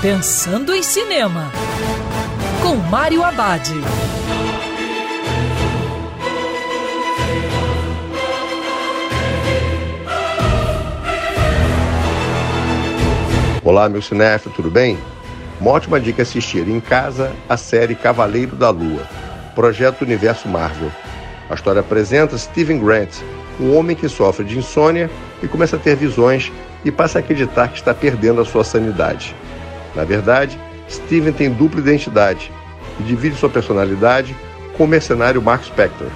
Pensando em Cinema, com Mário Abad. Olá, meu cinéfilo, tudo bem? Uma ótima dica assistir em casa a série Cavaleiro da Lua, projeto universo Marvel. A história apresenta Steven Grant, um homem que sofre de insônia e começa a ter visões e passa a acreditar que está perdendo a sua sanidade. Na verdade, Steven tem dupla identidade e divide sua personalidade com o mercenário Mark Spector.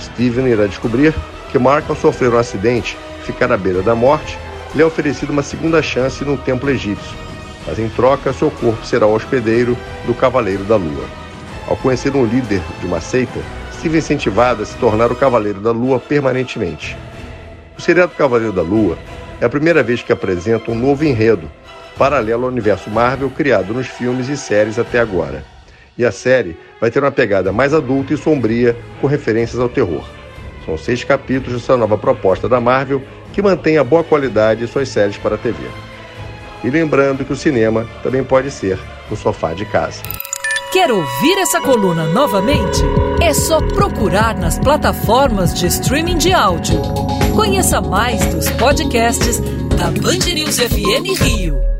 Steven irá descobrir que Mark, ao sofrer um acidente e ficar à beira da morte, lhe é oferecido uma segunda chance no templo egípcio, mas em troca seu corpo será o hospedeiro do Cavaleiro da Lua. Ao conhecer um líder de uma seita, Steve é incentivado a se tornar o Cavaleiro da Lua permanentemente. O seriado Cavaleiro da Lua é a primeira vez que apresenta um novo enredo, paralelo ao universo Marvel criado nos filmes e séries até agora. E a série vai ter uma pegada mais adulta e sombria, com referências ao terror. São seis capítulos dessa nova proposta da Marvel que mantém a boa qualidade de suas séries para a TV. E lembrando que o cinema também pode ser no sofá de casa. Quer ouvir essa coluna novamente? É só procurar nas plataformas de streaming de áudio. Conheça mais dos podcasts da Band News FM Rio.